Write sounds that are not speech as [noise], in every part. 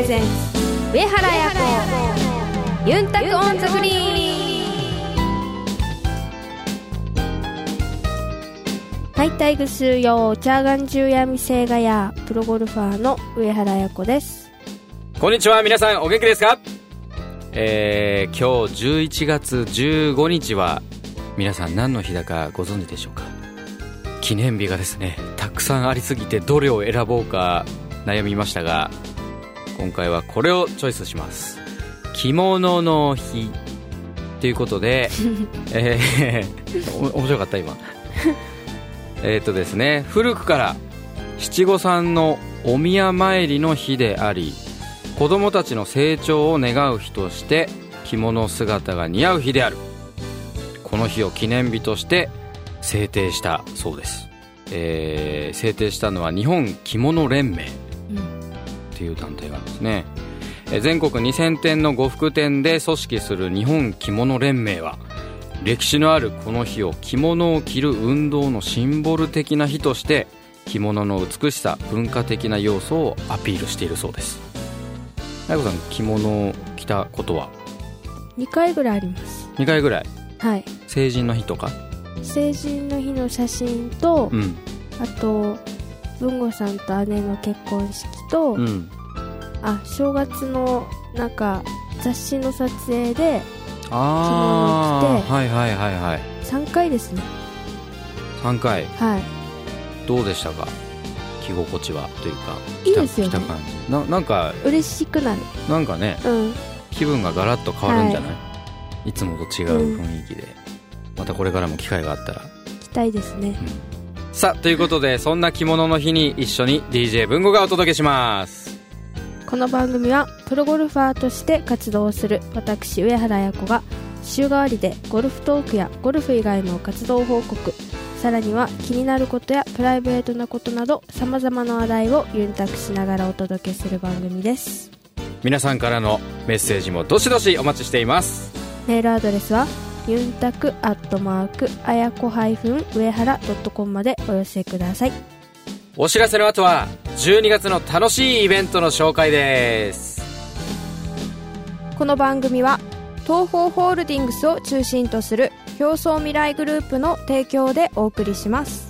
プレゼンツ上原彩子ゆんたくオンザグリーン。はいタイグスよチャーガン中闇星がやプロゴルファーの上原彩子です。こんにちは皆さんお元気ですか？えー、今日11月15日は皆さん何の日だかご存知でしょうか？記念日がですねたくさんありすぎてどれを選ぼうか悩みましたが今回はこれをチョイスします。着物の日ということで [laughs] えー、面白かった今。えっとですね古くから七五三のお宮参りの日であり子供たちの成長を願う日として着物姿が似合う日である。この日を記念日として制定したそうです、えー、制定したのは日本着物連盟っていう団体があるんですね、え全国2000店の呉服店で組織する日本着物連盟は歴史のあるこの日を着物を着る運動のシンボル的な日として着物の美しさ文化的な要素をアピールしているそうです。大悟さん着物を着たことは？2回ぐらいあります。2回ぐらい？はい。成人の日とか？成人の日の写真と、うん、あと文吾さんと姉の結婚式と、うん、あ正月のなんか雑誌の撮影で着物を着てはいはいはいはい。3回ですね。3回。はい。どうでしたか？着心地はというかいいですよね。着た感じ。ななんか嬉しくなる。なんかね、うん、気分がガラッと変わるんじゃない、はい、いつもと違う雰囲気で、うん、またこれからも機会があったら。着たいですね、うん、さあということでそんな着物の日に一緒に DJ 文吾がお届けします。この番組はプロゴルファーとして活動する私上原彩子が週替わりでゴルフトークやゴルフ以外の活動報告さらには気になることやプライベートなことなどさまざまな話題をユンタクしながらお届けする番組です。皆さんからのメッセージもどしどしお待ちしています。メールアドレスはユンタクアットマークあやこ上原 .com までお寄せください。お知らせの後は12月の楽しいイベントの紹介です。この番組は東方ホールディングスを中心とする競争未来グループの提供でお送りします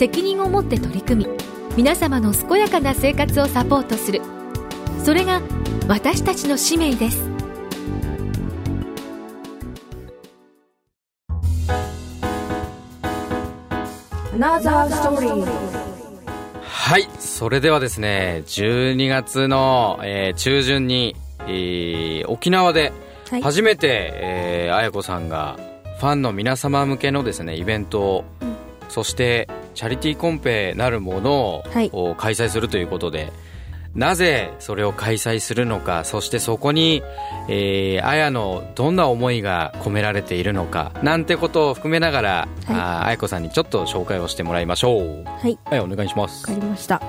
責任を持って取り組み皆様の健やかな生活をサポートする。それが私たちの使命です。はいそれではですね12月の、えー、中旬に、えー、沖縄で初めて、はい、えー、綾子さんがファンの皆様向けのですねイベントを、うん、そしてチャリティーコンペなるものを、はい、開催するということでなぜそれを開催するのかそしてそこに、えー、綾のどんな思いが込められているのかなんてことを含めながら、はい、あ綾子さんにちょっと紹介をしてもらいましょう。はい。綾お願いします。わかりました。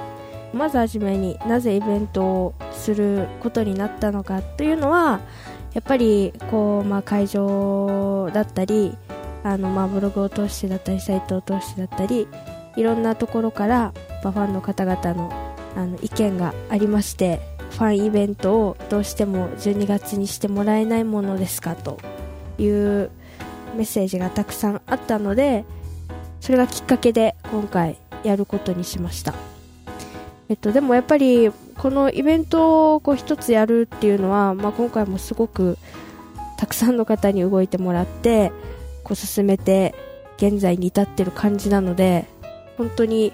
まずはじめになぜイベントをすることになったのかというのはやっぱりこう、まあ、会場だったりあの、まあ、ブログを通してだったりサイトを通してだったりいろんなところからファンの方々のあの意見がありましてファンイベントをどうしても12月にしてもらえないものですかというメッセージがたくさんあったのでそれがきっかけで今回やることにしました、えっと、でもやっぱりこのイベントをこう一つやるっていうのは、まあ、今回もすごくたくさんの方に動いてもらってこう進めて現在に至ってる感じなので本当に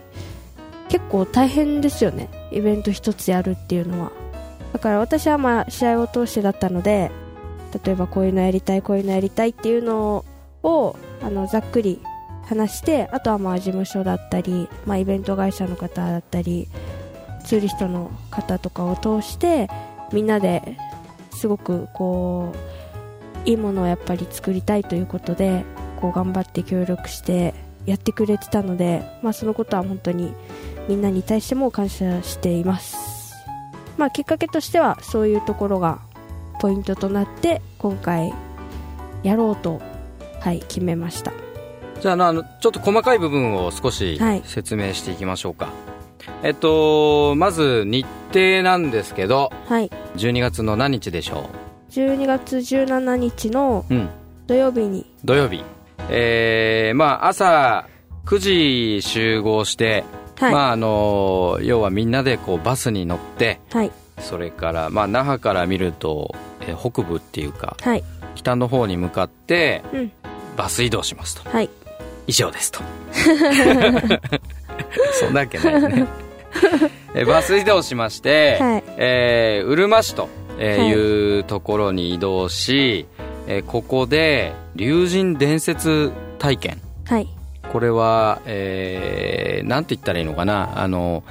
結構大変ですよね。イベント一つやるっていうのは。だから私はまあ試合を通してだったので例えばこういうのやりたいこういうのやりたいっていうのをあのざっくり話してあとはまあ事務所だったり、まあ、イベント会社の方だったりツーリストの方とかを通してみんなですごくこういいものをやっぱり作りたいということでこう頑張って協力してやってくれてたので、まあ、そのことは本当にみんなに対しても感謝しています、まあ、きっかけとしてはそういうところがポイントとなって今回やろうと、はい、決めました。じゃああのちょっと細かい部分を少しはい。説明していきましょうか、えっとまず日程なんですけどはい。12月の何日でしょ12月17日のううん。土曜日に。土曜日えー、まあ朝9時集合して、はい、まああの要はみんなでこうバスに乗ってはい。それからまあ那覇から見ると、えー北部っていうかはい。北の方に向かってうん。バス移動しますと。はい。以上ですと。[laughs] そんなわけないよね。えバス移動しまして、はい。えーうるま市とえーはい。いうところに移動し、えーここで竜神伝説体験。はい。これは、えーなんて言ったらいいのかな。あの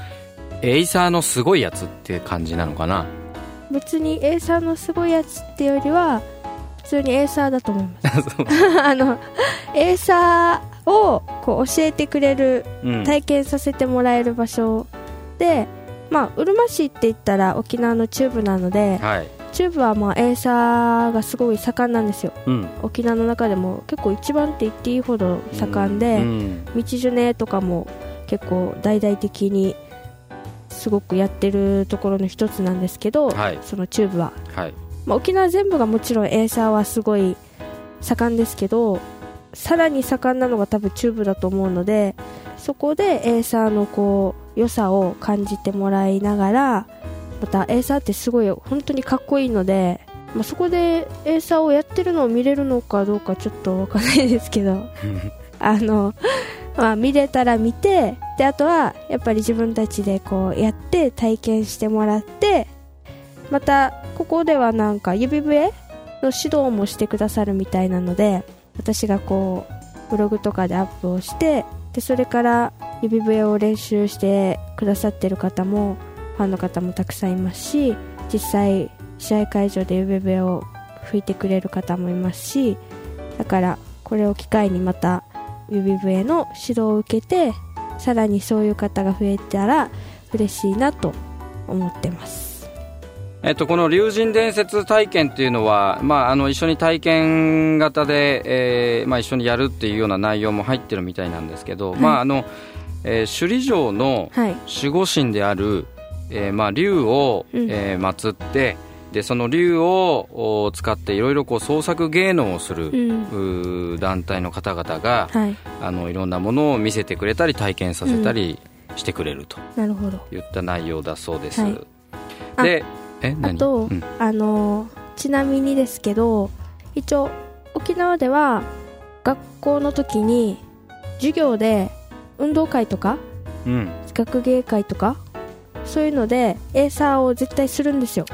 エイサーのすごいやつって感じなのかな。別にエーサーのすごいやつってよりは普通にエーサーだと思います。[laughs] [laughs] あのエーサーをこう教えてくれるうん。体験させてもらえる場所で、まあ、うるま市って言ったら沖縄の中部なのではい中部はまあエーサーがすごい盛んなんですよ。うん。沖縄の中でも結構一番って言っていいほど盛んで、うん。道ジュネとかも結構大々的にすごくやってるところの一つなんですけど、はい。その中部は、はい。まあ、沖縄全部がもちろんエーサーはすごい盛んですけどさらに盛んなのが多分中部だと思うのでそこでエーサーのこう良さを感じてもらいながらまたエーサーってすごい本当にかっこいいので、まあ、そこでエーサーをやってるのを見れるのかどうかちょっとわかんないですけど [laughs] あの、まあ、見れたら見てであとはやっぱり自分たちでこうやって体験してもらってまたここではなんか指笛の指導もしてくださるみたいなので私がこうブログとかでアップをしてでそれから指笛を練習してくださってる方もファンの方もたくさんいますし実際試合会場で指笛を吹いてくれる方もいますしだからこれを機会にまた指笛の指導を受けてさらにそういう方が増えたら嬉しいなと思ってます。えっと、この竜神伝説体験っていうのは、まあ、あの一緒に体験型で、えーまあ、一緒にやるっていうような内容も入ってるみたいなんですけど、はい。まああのえー首里城のはい。守護神である、えーまあ、竜を、うん。えー祀ってでその竜をお使っていろいろこう創作芸能をする、うん。団体の方々が、はい。あのいろんなものを見せてくれたり体験させたりしてくれるとなるほど。いった内容だそうです、はい。あでえあ何と、うん。あのちなみにですけど一応沖縄では学校の時に授業で運動会とかうん、学芸会とかそういうのでエーサーを絶対するんですよ。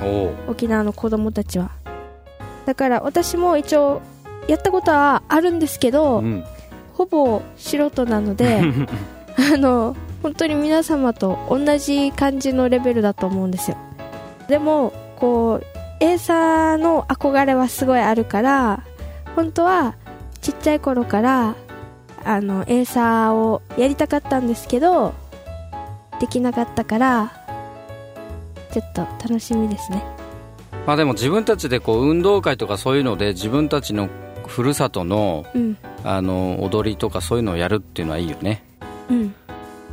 沖縄の子供たちは。だから私も一応やったことはあるんですけど、うん。ほぼ素人なので [laughs] あの本当に皆様と同じ感じのレベルだと思うんですよ。でもこうエーサーの憧れはすごいあるから本当はちっちゃい頃からあのエーサーをやりたかったんですけどできなかったからちょっと楽しみですね。まあでも自分たちでこう運動会とかそういうので自分たちのふるさとのうん。あの踊りとかそういうのをやるっていうのはいいよね。うん。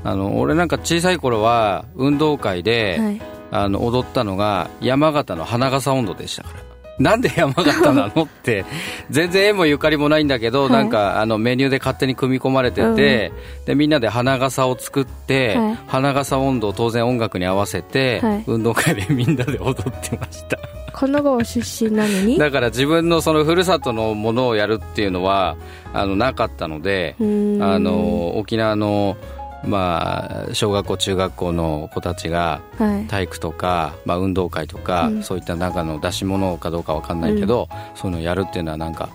あの俺なんか小さい頃は運動会で、はい。あの踊ったのが山形の花笠温度でしたからなんで山形なのって全然縁もゆかりもないんだけど、はい。なんかあのメニューで勝手に組み込まれてて、でみんなで花笠を作って、はい。花笠温度を当然音楽に合わせて、はい。運動会でみんなで踊ってました。この郷出身なのに？[laughs] だから自分のそのふるさとのものをやるっていうのはあのなかったので、あの沖縄の、まあ、小学校中学校の子たちがはい。体育とか、まあ、運動会とか、うん。そういった中の出し物かどうかわかんないけど、そういうのをやるっていうのはなんか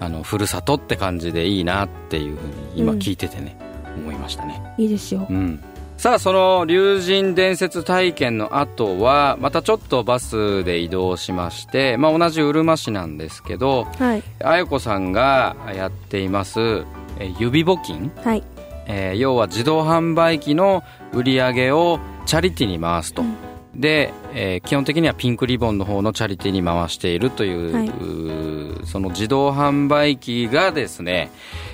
あのふるさとって感じでいいなっていうふうに今うん聞いててね、思いましたね。いいですよ。うん。さあその竜神伝説体験の後はまたちょっとバスで移動しまして、まあ、同じうるま市なんですけどはい。あやこさんがやっていますえー指募金、はいえー要は自動販売機の売り上げをチャリティーに回すと、うん。で、えー基本的にはピンクリボンの方のチャリティーに回しているという、はい。その自動販売機がですね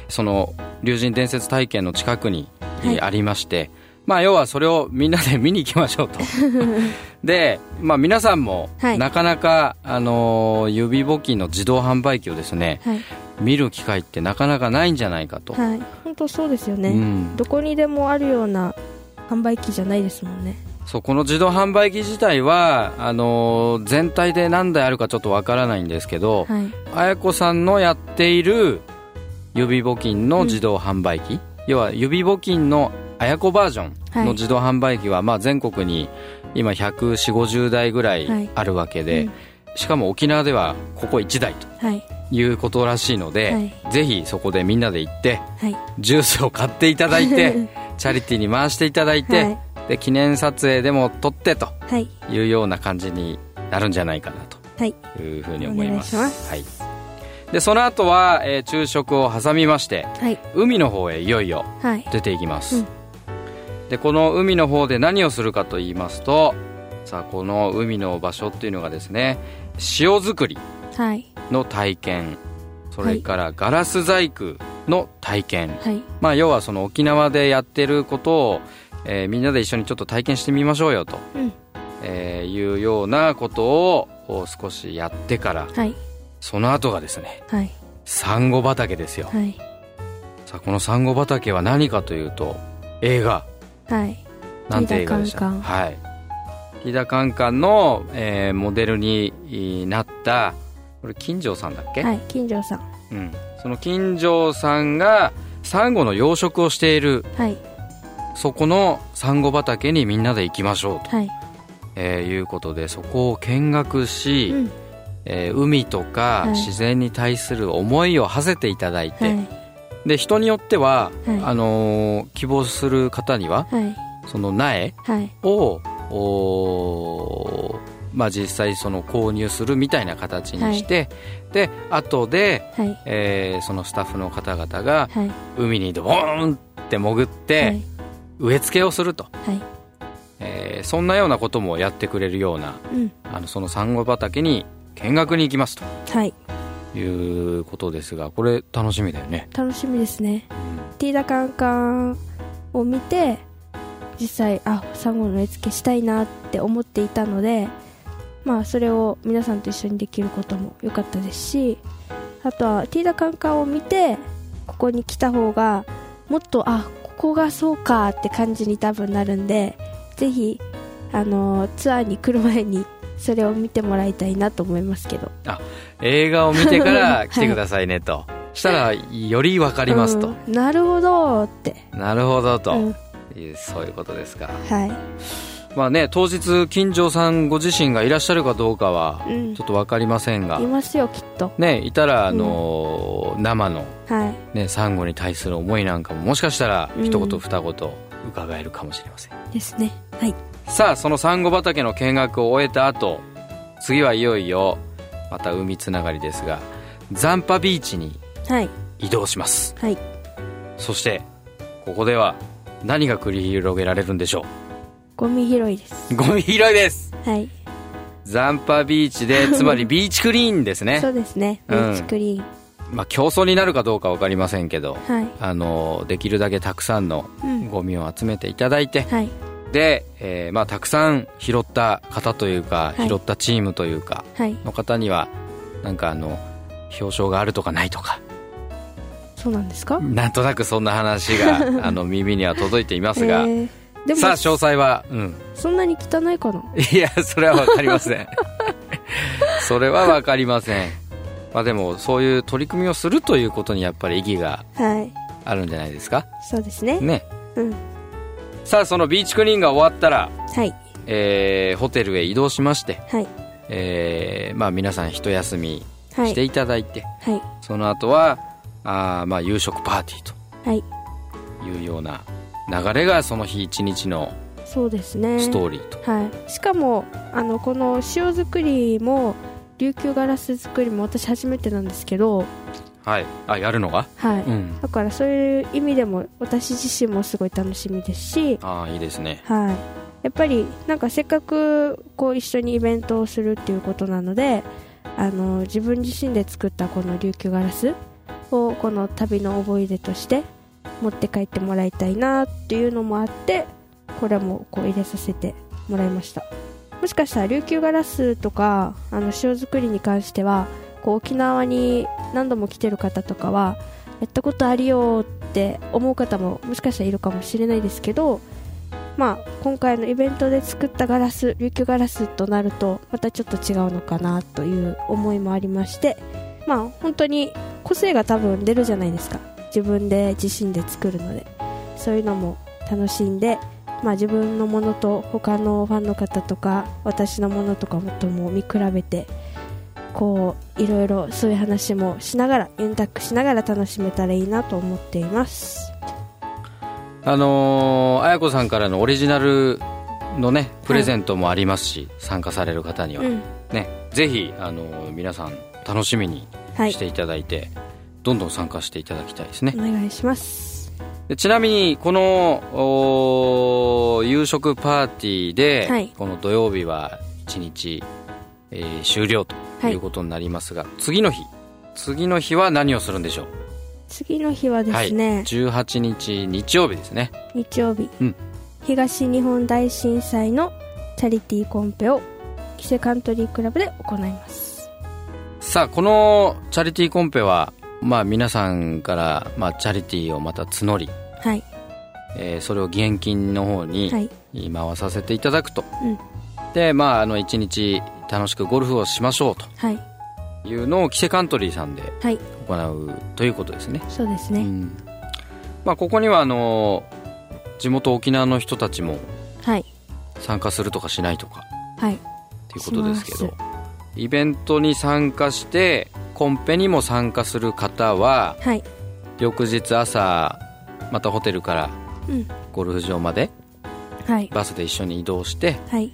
その竜神伝説体験の近くに、えーはい。ありまして。まあ要はそれをみんなで見に行きましょうと。[laughs] で、まあ、皆さんもはい。なかなか、あのー指募金の自動販売機をですねはい見る機会ってなかなかないんじゃないかと、はい。本当そうですよね、うん、どこにでもあるような販売機じゃないですもんね。そうこの自動販売機自体はあのー全体で何台あるかちょっとわからないんですけど、はい。あやこさんのやっている指募金の自動販売機、要は指募金のあやこバージョンの自動販売機は、まあ、全国に今14050台ぐらいあるわけで、うん。しかも沖縄ではここ1台と。はいいうことらしいので、はい。ぜひそこでみんなで行ってはい。ジュースを買っていただいて [laughs] チャリティーに回していただいて、はい。で記念撮影でも撮ってとはい。いうような感じになるんじゃないかなはい。というふうに思います。はい、でその後は、えー昼食を挟みましてはい。海の方へいよいよはい。出ていきます、うん。でこの海の方で何をするかと言いますとさあこの海の場所っていうのがですね塩作り。はいの体験。それからガラス細工の体験、はい。まあ要はその沖縄でやってることを、えーみんなで一緒にちょっと体験してみましょうよと、うん。えーいうようなことをお少しやってからはい。その後がですねはい。サンゴ畑ですよ、はい。さあこのサンゴ畑は何かというと映画。はい。なんて映画でした？はい。ティーダカンカンの、えーモデルになったこれ金城さんだっけ、はい金城さん。うん、その金城さんがサンゴの養殖をしているはい。そこのサンゴ畑にみんなで行きましょうと、はい。えーいうことでそこを見学し、うん。えー海とかはい。自然に対する思いを馳せていただいて、はい。で人によっては、はい。あのー希望する方にははい。その苗はい。をおーまあ、実際その購入するみたいな形にして、で後で、はい。えーそのスタッフの方々がはい。海にドボーンって潜って、はい。植え付けをすると、はい。えーそんなようなこともやってくれるようなうん。あのそのサンゴ畑に見学に行きますと。はい。いうことですがこれ楽しみだよね、楽しみですね。ティーダカンカンを見て実際あサンゴの植え付けしたいなって思っていたのでまあそれを皆さんと一緒にできることも良かったですしあとはティーダカンカンを見てここに来た方がもっとあここがそうかって感じに多分なるんでぜひあのツアーに来る前にそれを見てもらいたいなと思いますけど。映画を見てから [laughs] 来てくださいねと、したらより分かりますと、うん。なるほどって、なるほどと、うん。そういうことですか。はい、まあね当日金城さんご自身がいらっしゃるかどうかはうん。ちょっと分かりませんが、いますよきっと。ねいたらあのー生のはい。ねサンゴに対する思いなんかももしかしたらうん。一言二言伺えるかもしれません、ですね。はい。さあそのサンゴ畑の見学を終えた後次はいよいよまた海つながりですが残波ビーチにはい。移動します。はい。そしてここでは何が繰り広げられるんでしょゴミ拾いです。うゴミ拾いです。はい。残波ビーチで [laughs] つまりビーチクリーンですね。そうですね。ビうん。ーチクリーン、まあ競争になるかどうか分かりませんけどはい。あのできるだけたくさんのうん。ゴミを集めていただいて、はい。で、えーまあ、たくさん拾った方というか、はい。拾ったチームというかはい。の方にはなんかあの表彰があるとかないとか。そうなんですか？なんとなくそんな話が [laughs] あの耳には届いていますが、えーでもさあ詳細は、うん、そんなに汚いかな？いやそれは分かりません。[laughs] それは分かりません。まあでもそういう取り組みをするということにやっぱり意義がはい。あるんじゃないですか？そうですね。ね。うん。さあそのビーチクリーンが終わったら、はい。えーホテルへ移動しまして、はい。えーまあ、皆さん一休みはい。していただいて、はい。その後はあーまあ夕食パーティーはい。というような流れがその日一日のそうですね。ストーリーと、はい、しかもあのこの塩作りも琉球ガラス作りも私初めてなんですけど、はい。あやるのが？はい。うん。だからそういう意味でも私自身もすごい楽しみですし、ああいいですね。はい、やっぱりなんかせっかくこう一緒にイベントをするっていうことなのであの自分自身で作ったこの琉球ガラスをこの旅の思い出として持って帰ってもらいたいなっていうのもあってこれもこう入れさせてもらいました。もしかしたら琉球ガラスとかあの塩作りに関してはこう沖縄に何度も来てる方とかはやったことあるよって思う方ももしかしたらいるかもしれないですけどまあ、今回のイベントで作ったガラス琉球ガラスとなるとまたちょっと違うのかなという思いもありましてまあ本当に個性が多分出るじゃないですか。自分で自身で作るのでそういうのも楽しんで、まあ、自分のものと他のファンの方とか私のものとかとも見比べてこういろいろそういう話もしながらユンタックしながら楽しめたらいいなと思っています。あのー、綾子さんからのオリジナルのねプレゼントもありますし、参加される方には、うん。ねぜひ、あのー皆さん楽しみにはい。していただいて、どんどん参加していただきたいですね。お願いします。でちなみにこの夕食パーティーで、はい。この土曜日は1日、えー終了とはい。いうことになりますが、次の日次の日は何をするんでしょう？次の日はですね、はい、18日日曜日ですね。日曜日、うん。東日本大震災のチャリティーコンペをキセカントリークラブで行います。さあこのチャリティーコンペはまあ皆さんから、まあ、チャリティーをまた募り、はい。えーそれを義援金の方にはい。回させていただくと、うん。でまああの一日楽しくゴルフをしましょうはい。というのをキセカントリーさんではい。行うということですね、そうですね、うん。まあ、ここにはあの地元沖縄の人たちもはい。参加するとかしないとかはい。っていうことですけどしイベントに参加してコンペにも参加する方ははい。翌日朝またホテルからうん。ゴルフ場まではい。バスで一緒に移動してはい。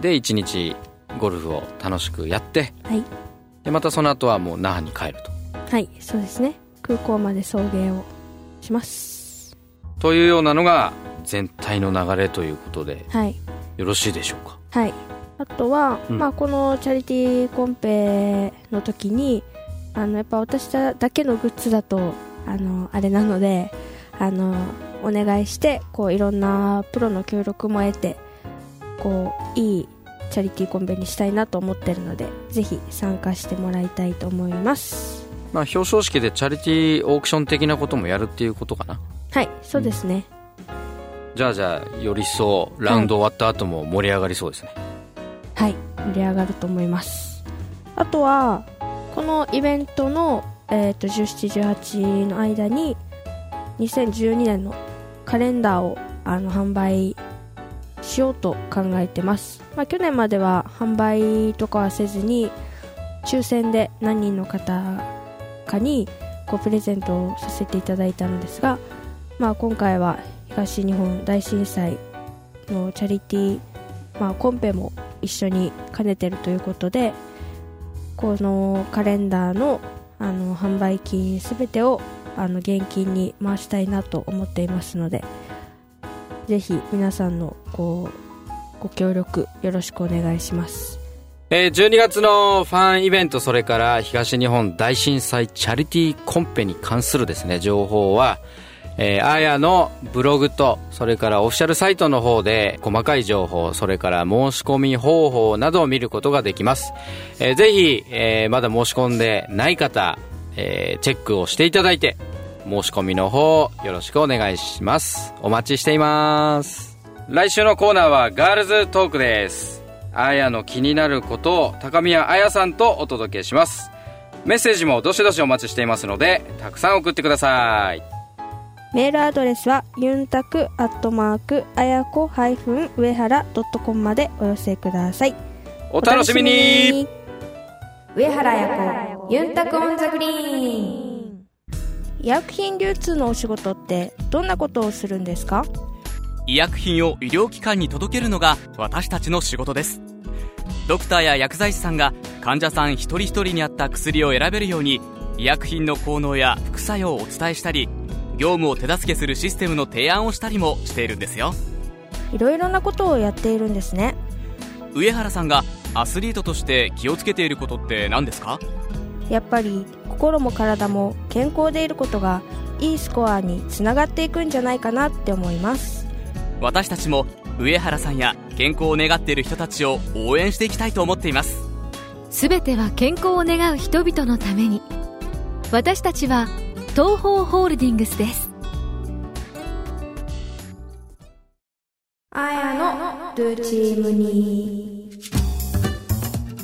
で一日ゴルフを楽しくやってはい。でまたその後はもう那覇に帰るはい。そうですね。空港まで送迎をします。とというようなのが全体の流れということではい。よろしいでしょうか？はい。あとは、うん。まあ、このチャリティーコンペの時にあのやっぱ私だけのグッズだとあのあれなのであのお願いしてこういろんなプロの協力も得てこういいチャリティーコンペにしたいなと思ってるのでぜひ参加してもらいたいと思います。まあ表彰式でチャリティーオークション的なこともやるっていうことかな。はいそうですね、じゃあじゃあより一層ラウンド終わった後も盛り上がりそうですね、はい盛り上がると思います。あとはこのイベントの、えー、と1718の間に2012年のカレンダーをあの販売しようと考えてます、まあ、去年までは販売とかはせずに抽選で何人の方かにこうプレゼントをさせていただいたのですが、まあ、今回は東日本大震災のチャリティー、まあ、コンペも一緒に兼ねてるということでこのカレンダーのあの販売金すべてをあの現金に回したいなと思っていますのでぜひ皆さんのこうご協力よろしくお願いします。えー12月のファンイベントそれから東日本大震災チャリティーコンペに関するですね情報はえー、あやのブログと、それからオフィシャルサイトの方で細かい情報、それから申し込み方法などを見ることができます。えーぜひ、えーまだ申し込んでない方、えーチェックをしていただいて、申し込みの方、よろしくお願いします。お待ちしています。来週のコーナーはガールズトークです。あやの気になることを高宮あやさんとお届けします。メッセージもどしどしお待ちしていますので、たくさん送ってください。メールアドレスはゆんたくアットマークあやこ上原ドットコムまでお寄せください。お楽しみに。上原彩子ゆんたくオンザグリーン。医薬品流通のお仕事ってどんなことをするんですか？医薬品を医療機関に届けるのが私たちの仕事です。ドクターや薬剤師さんが患者さん一人一人に合った薬を選べるように医薬品の効能や副作用をお伝えしたり業務を手助けするシステムの提案をしたりもしているんですよ。いろいろなことをやっているんですね。上原さんがアスリートとして気をつけていることって何ですか？やっぱり心も体も健康でいることがいいスコアにつながっていくんじゃないかなって思います。私たちも上原さんや健康を願っている人たちを応援していきたいと思っています。すべては健康を願う人々のために。私たちは東方ホールディングスです。あやのルチームに。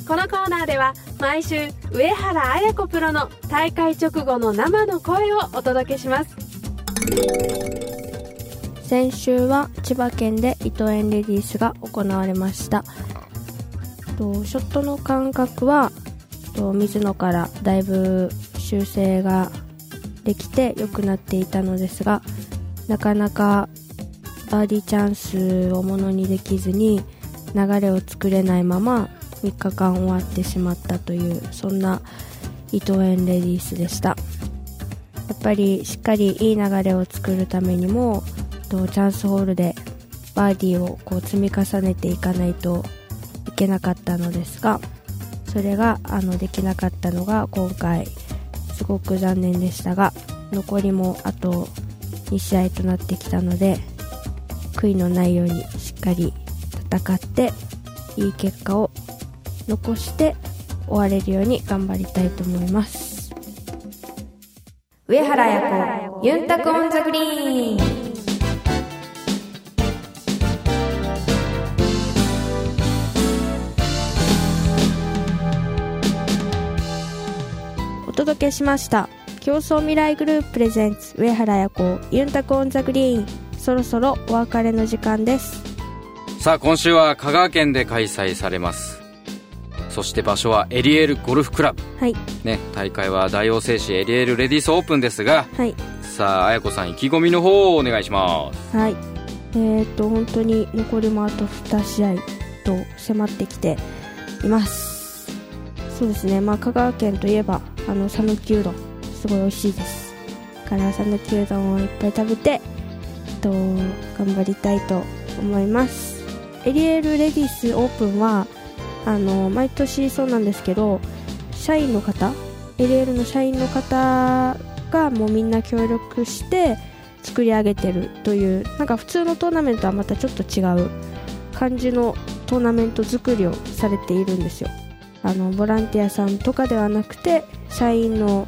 このコーナーでは毎週上原綾子プロの大会直後の生の声をお届けします。先週は千葉県で伊藤園レディースが行われました。とショットの感覚はと水野からだいぶ修正ができて良くなっていたのですがなかなかバーディーチャンスをものにできずに流れを作れないまま3日間終わってしまったというそんな伊藤園レディースでした。やっぱりしっかりいい流れを作るためにもとチャンスホールでバーディーをこう積み重ねていかないといけなかったのですがそれがあのできなかったのが今回すごく残念でしたが残りもあと2試合となってきたので悔いのないようにしっかり戦っていい結果を残して終われるように頑張りたいと思います。上原彩子ゆんたくオンザグリーン。届けしました。共創未来グループプレゼンツ上原彩子ゆんたくオンザグリーン。そろそろお別れの時間です。さあ今週は香川県で開催されます。そして場所はエリエールゴルフクラブ。はい。ね大会は大王製紙エリエールレディースオープンですがはい。さあ綾子さん意気込みの方をお願いします。はい。えー、と本当に残りもあと2試合と迫ってきています。そうですね。まあ香川県といえばあの讃岐うどんすごい美味しいです。から讃岐うどんをいっぱい食べてえっと頑張りたいと思います。エリエールレディスオープンはあの毎年そうなんですけど社員の方エリエールの社員の方がもうみんな協力して作り上げてるというなんか普通のトーナメントはまたちょっと違う感じのトーナメント作りをされているんですよ。あのボランティアさんとかではなくて社員の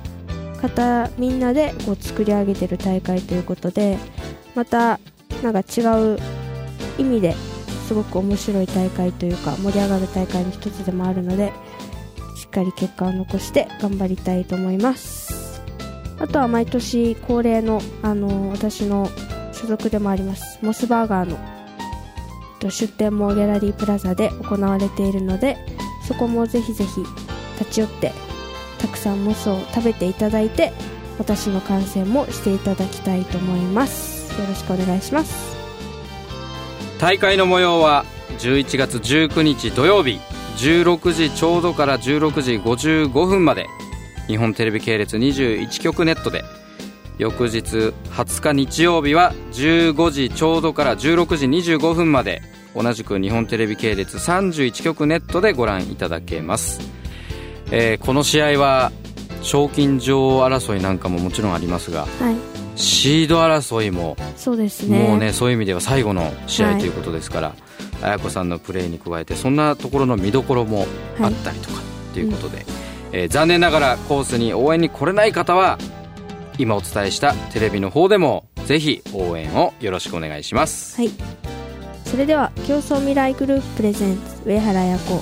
方みんなでこう作り上げてる大会ということでまたなんか違う意味ですごく面白い大会というか盛り上がる大会の一つでもあるのでしっかり結果を残して頑張りたいと思います。あとは毎年恒例のあの私の所属でもありますモスバーガーの出店もギャラリープラザで行われているのでそこもぜひぜひ立ち寄ってさんモスを食べていただいて私の観戦もしていただきたいと思います。よろしくお願いします。大会の模様は11月19日土曜日16時ちょうどから16時55分まで。日本テレビ系列21局ネットで。翌日20日日曜日は15時ちょうどから16時25分まで。同じく日本テレビ系列31局ネットでご覧いただけます、えーこの試合は賞金女王争いなんかももちろんありますがはい。シード争いもそうですね。もうねそういう意味では最後の試はい。合ということですから、綾子さんのプレーに加えてそんなところの見どころもあったりとかということで、えー残念ながらコースに応援に来れない方は今お伝えしたテレビの方でもぜひ応援をよろしくお願いします。はい。それでは競争未来グループプレゼンツ上原彩子